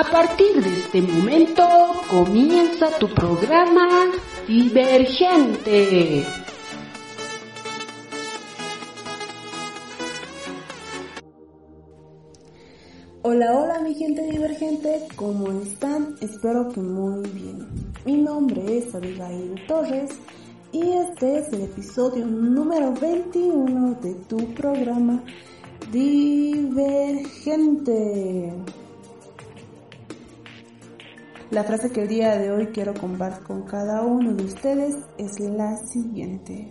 A partir de este momento comienza tu programa Divergente. Hola, hola mi gente divergente, ¿cómo están? Espero que muy bien. Mi nombre es Abigail Torres y este es el episodio número 21 de tu programa Divergente. La frase que el día de hoy quiero compartir con cada uno de ustedes es la siguiente.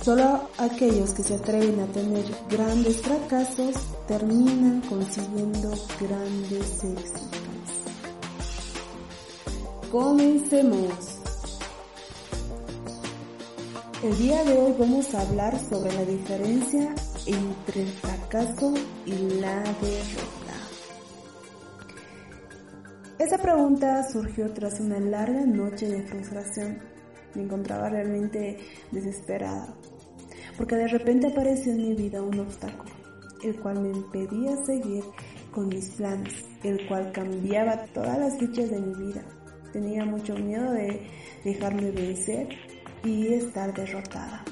Solo aquellos que se atreven a tener grandes fracasos terminan consiguiendo grandes éxitos. Comencemos. El día de hoy vamos a hablar sobre la diferencia entre el fracaso y la derrota. Esa pregunta surgió tras una larga noche de frustración. Me encontraba realmente desesperada, porque de repente apareció en mi vida un obstáculo, el cual me impedía seguir con mis planes, el cual cambiaba todas las fichas de mi vida. Tenía mucho miedo de dejarme vencer y estar derrotada.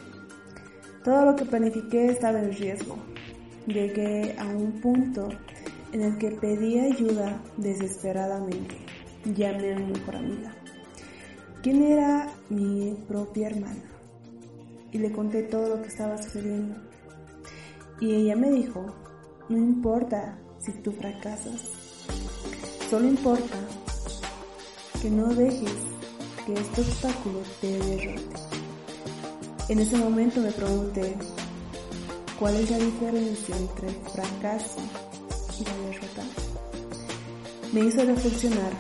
Todo lo que planifiqué estaba en riesgo. Llegué a un punto en el que pedí ayuda desesperadamente. Llamé a mi mejor amiga, quien era mi propia hermana, y le conté todo lo que estaba sucediendo. Y ella me dijo, no importa si tú fracasas, solo importa que no dejes que este obstáculo te derrote. En ese momento me pregunté, ¿cuál es la diferencia entre fracaso me hizo reflexionar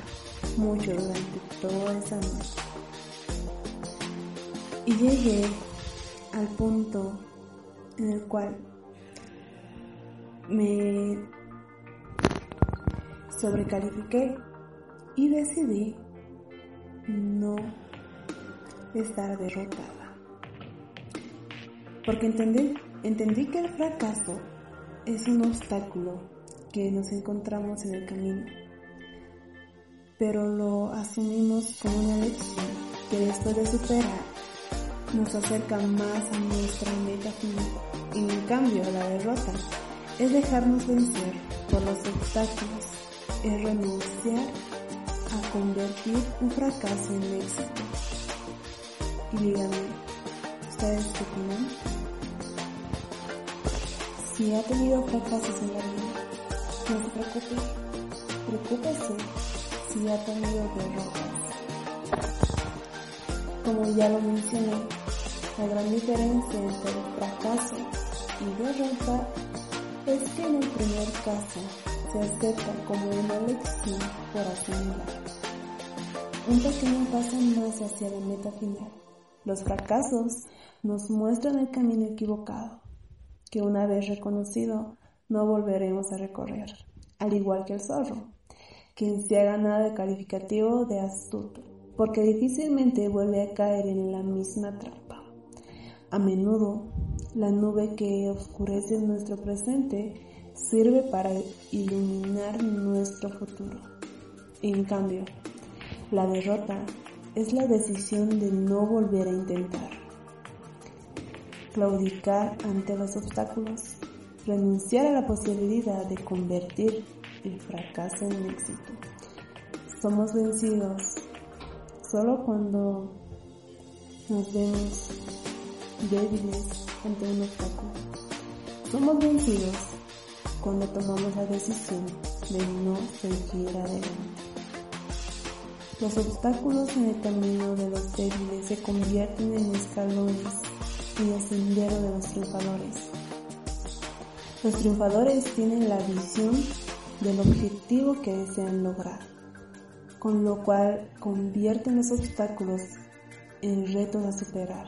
mucho durante toda esa noche. Y llegué al punto en el cual me sobrecalifiqué y decidí no estar derrotada. Porque entendí, entendí que el fracaso es un obstáculo que nos encontramos en el camino, pero lo asumimos como una lección que después de superar nos acerca más a nuestra meta final. Y en cambio la derrota es dejarnos vencer por los obstáculos, es renunciar a convertir un fracaso en éxito. Y díganme, ¿ustedes qué opinan? Si ha tenido fracasos en la vida, no se preocupe, preocúpese si ha tenido derrotas. Como ya lo mencioné, la gran diferencia entre fracaso y derrota es que en el primer caso se acepta como una lección por asimilar. Un pequeño paso más hacia la meta final. Los fracasos nos muestran el camino equivocado, que una vez reconocido no volveremos a recorrer, al igual que el zorro, quien se ha ganado el calificativo de astuto, porque difícilmente vuelve a caer en la misma trampa. A menudo, la nube que oscurece nuestro presente sirve para iluminar nuestro futuro. En cambio, la derrota es la decisión de no volver a intentar. Claudicar ante los obstáculos renunciar a la posibilidad de convertir el fracaso en éxito. Somos vencidos solo cuando nos vemos débiles ante un obstáculo. Somos vencidos cuando tomamos la decisión de no seguir adelante. Los obstáculos en el camino de los débiles se convierten en escalones y el sendero de los triunfadores. Los triunfadores tienen la visión del objetivo que desean lograr, con lo cual convierten los obstáculos en retos a superar.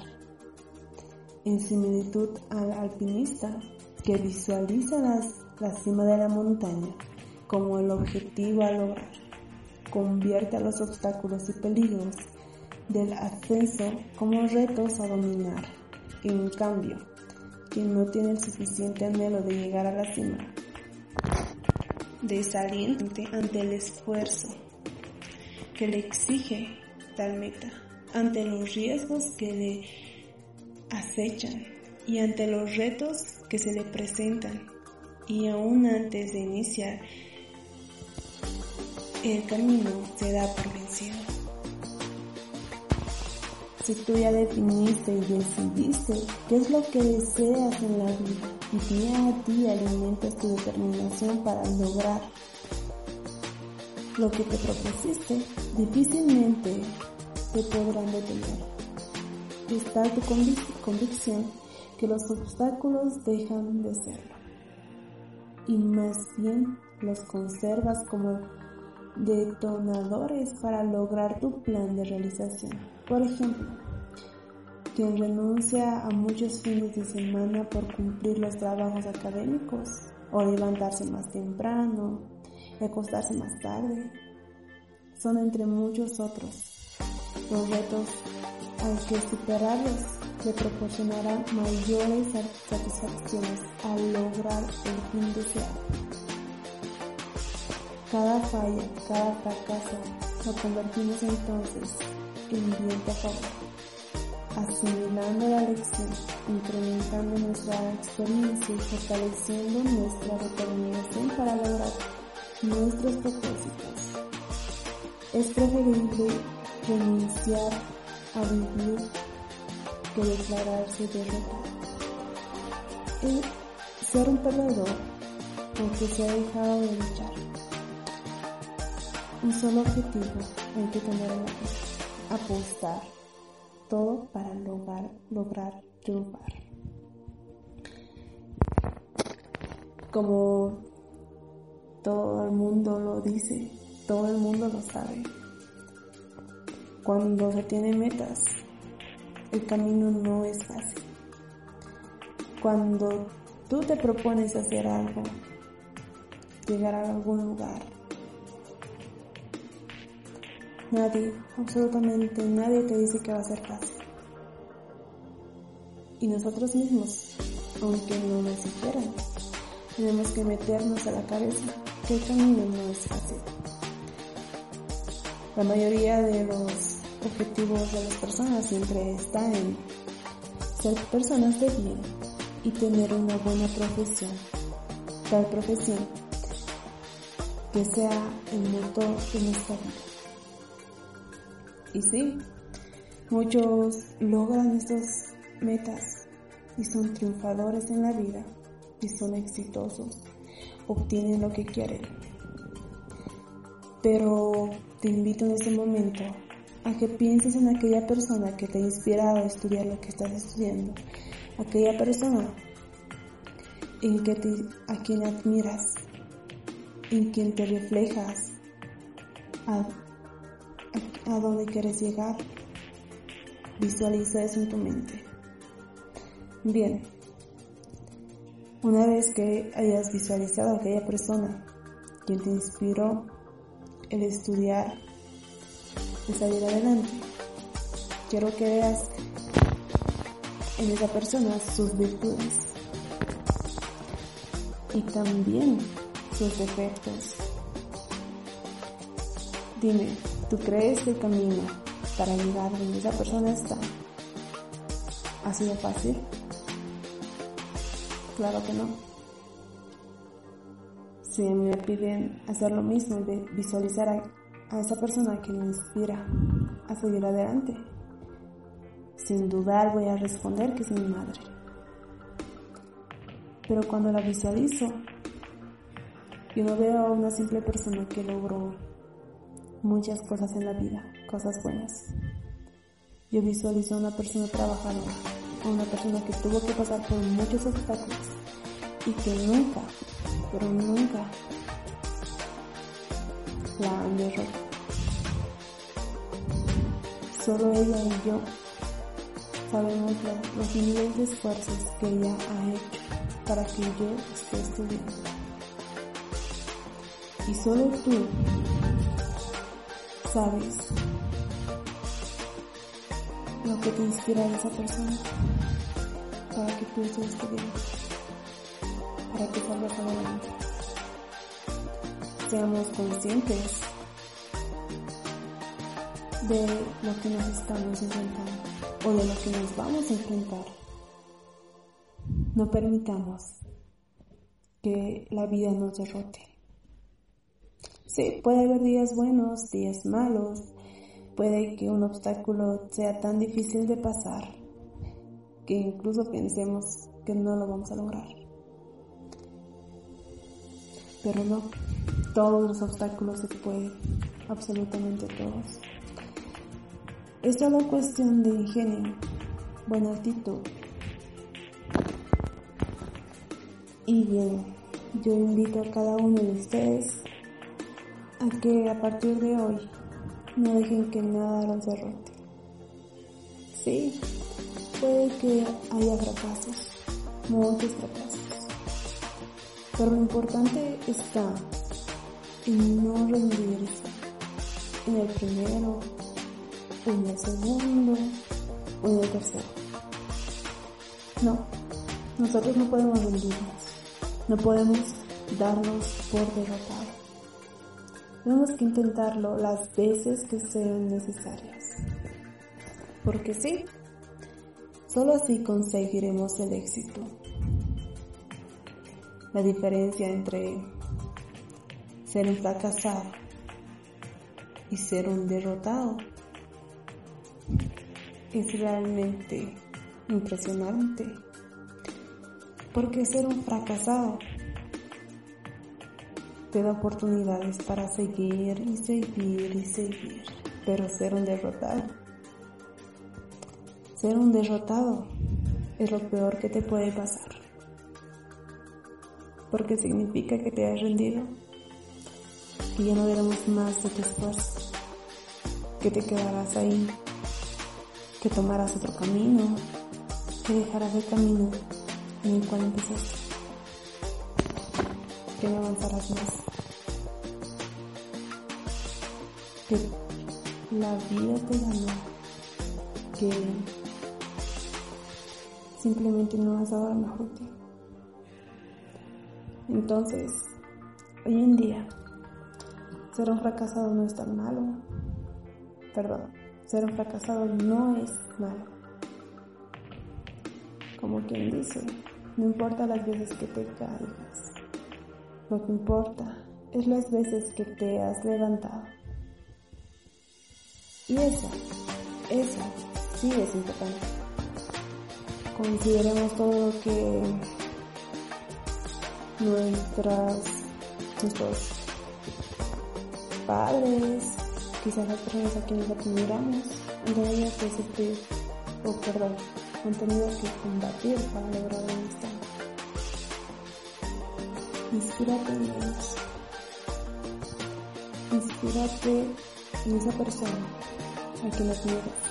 En similitud al alpinista que visualiza la cima de la montaña como el objetivo a lograr, convierte a los obstáculos y peligros del ascenso como retos a dominar. En cambio, quien no tiene el suficiente anhelo de llegar a la cima, desaliente ante el esfuerzo que le exige tal meta, ante los riesgos que le acechan y ante los retos que se le presentan y aún antes de iniciar el camino se da por vencido. Si tú ya definiste y decidiste qué es lo que deseas en la vida y día a día alimentas tu determinación para lograr lo que te propusiste, difícilmente te podrán detener. Está tu convicción que los obstáculos dejan de serlo y más bien los conservas como detonadores para lograr tu plan de realización. Por ejemplo, quien renuncia a muchos fines de semana por cumplir los trabajos académicos o levantarse más temprano y acostarse más tarde, son entre muchos otros los retos hay que superarlos le proporcionarán mayores satisfacciones al lograr el fin deseado. Cada falla, cada fracaso lo convertimos entonces en viento a favor, asimilando la lección, incrementando nuestra experiencia y fortaleciendo nuestra determinación para lograr nuestros propósitos. Es preferible renunciar a vivir que declararse derrotado. Es ser un perdedor porque se ha dejado de luchar. Un solo objetivo hay que vida, apostar todo para lograr, lograr triunfar. Como todo el mundo lo dice, todo el mundo lo sabe. Cuando se tienen metas, el camino no es fácil. Cuando tú te propones hacer algo, llegar a algún lugar, nadie, absolutamente nadie te dice que va a ser fácil. Y nosotros mismos, aunque no nos hicieran, tenemos que meternos a la cabeza que el camino no es fácil. La mayoría de los objetivos de las personas siempre están en ser personas de bien y tener una buena profesión, tal profesión que sea el motor de nuestra vida. Y sí, muchos logran estas metas y son triunfadores en la vida y son exitosos, obtienen lo que quieren. Pero te invito en este momento a que pienses en aquella persona que te ha inspirado a estudiar lo que estás estudiando, aquella persona en que te, a quien admiras, en quien te reflejas, a, dónde quieres llegar. Visualiza eso en tu mente. Bien, una vez que hayas visualizado a aquella persona quien te inspiró el estudiar de salir adelante. Quiero que veas en esa persona sus virtudes y también sus defectos. Dime, ¿tú crees el camino para llegar donde esa persona está ha sido fácil? Claro que no. Si me piden hacer lo mismo y visualizar a a esa persona que me inspira a seguir adelante. Sin dudar voy a responder que es mi madre. Pero cuando la visualizo, yo no veo a una simple persona que logró muchas cosas en la vida, cosas buenas. Yo visualizo a una persona trabajadora, a una persona que tuvo que pasar por muchos obstáculos y que nunca, pero nunca la han derrotado. Solo ella y yo sabemos los miles de esfuerzos que ella ha hecho para que yo esté estudiando. Y solo tú sabes lo que te inspira esa persona para que tú estés estudiando, para que salgas adelante. seamos conscientes de lo que nos estamos enfrentando o de lo que nos vamos a enfrentar. No permitamos que la vida nos derrote. Puede haber días buenos, días malos, puede que un obstáculo sea tan difícil de pasar que incluso pensemos que no lo vamos a lograr. Pero no, todos los obstáculos se pueden, absolutamente todos. Es solo cuestión de ingenio, buena actitud. Y bien, yo invito a cada uno de ustedes a que a partir de hoy no dejen que nada los derrote. Sí, puede que haya fracasos, muchos fracasos, pero lo importante está en no rendirse en el primero, en el segundo o en el tercero. No, nosotros no podemos rendirnos, no podemos darnos por derrotados. Tenemos que intentarlo las veces que sean necesarias. Porque sí, solo así conseguiremos el éxito. La diferencia entre ser un fracasado y ser un derrotado es realmente impresionante. Porque ser un fracasado te da oportunidades para seguir y seguir y seguir, pero ser un derrotado. Ser un derrotado es lo peor que te puede pasar, porque significa que te has rendido, que ya no daremos más de tu esfuerzo, que te quedarás ahí, que tomarás otro camino, que dejarás el camino en el cual empezaste que no avanzarás más. Que la vida te ganó, que simplemente no has dado lo mejor de Entonces, hoy en día, ser un fracasado no es tan malo. Perdón, ser un fracasado no es malo. Como quien dice, no importa las veces que te caigas, lo que importa es las veces que te has levantado. Y eso, eso sí es importante. Consideremos todo lo que nuestras, nuestros padres, quizás las personas a quienes admiramos, tenido que sufrir, o perdón, han tenido que combatir para lograr un estado. Inspírate en. Inspírate en esa persona a quien admiras.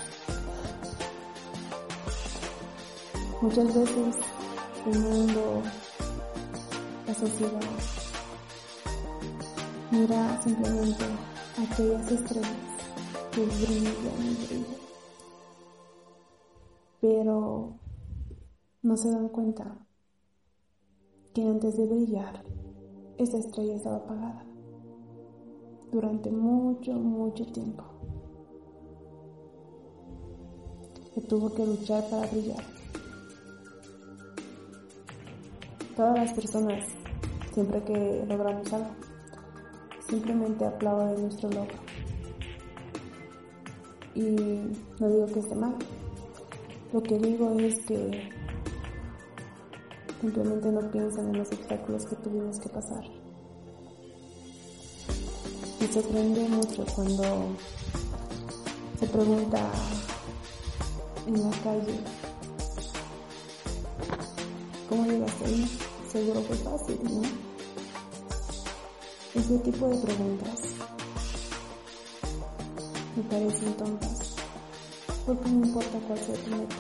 Muchas veces el mundo, la sociedad, mira simplemente aquellas estrellas que brillan y brillan, pero no se dan cuenta que antes de brillar, esa estrella estaba apagada durante mucho, mucho tiempo. Que tuvo que luchar para brillar. Todas las personas, siempre que logramos algo, simplemente aplauden nuestro logro. Y no digo que esté mal. Lo que digo es que Simplemente no piensan en los obstáculos que tuvimos que pasar. Me sorprende mucho cuando se pregunta en la calle, ¿cómo llegaste ahí? Seguro fue fácil, ¿no? Ese tipo de preguntas me parecen tontas, porque no importa cuál sea tu meta.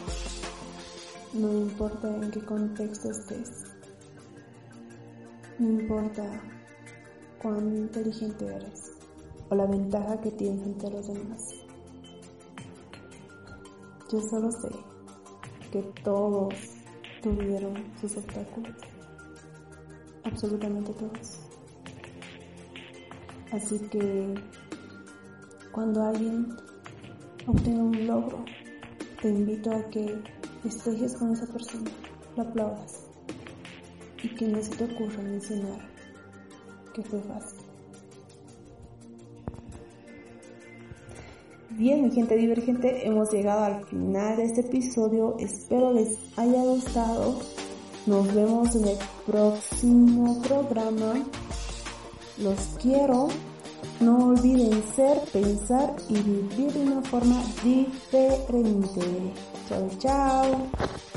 No importa en qué contexto estés. No importa cuán inteligente eres o la ventaja que tienes ante los demás. Yo solo sé que todos tuvieron sus obstáculos. Absolutamente todos. Así que cuando alguien obtenga un logro, te invito a que festejes con esa persona, lo aplaudas y que no se te ocurra mencionar que fue fácil. Bien, mi gente divergente, hemos llegado al final de este episodio. Espero les haya gustado. Nos vemos en el próximo programa. Los quiero. No olviden ser, pensar y vivir de una forma diferente. Chao, chao.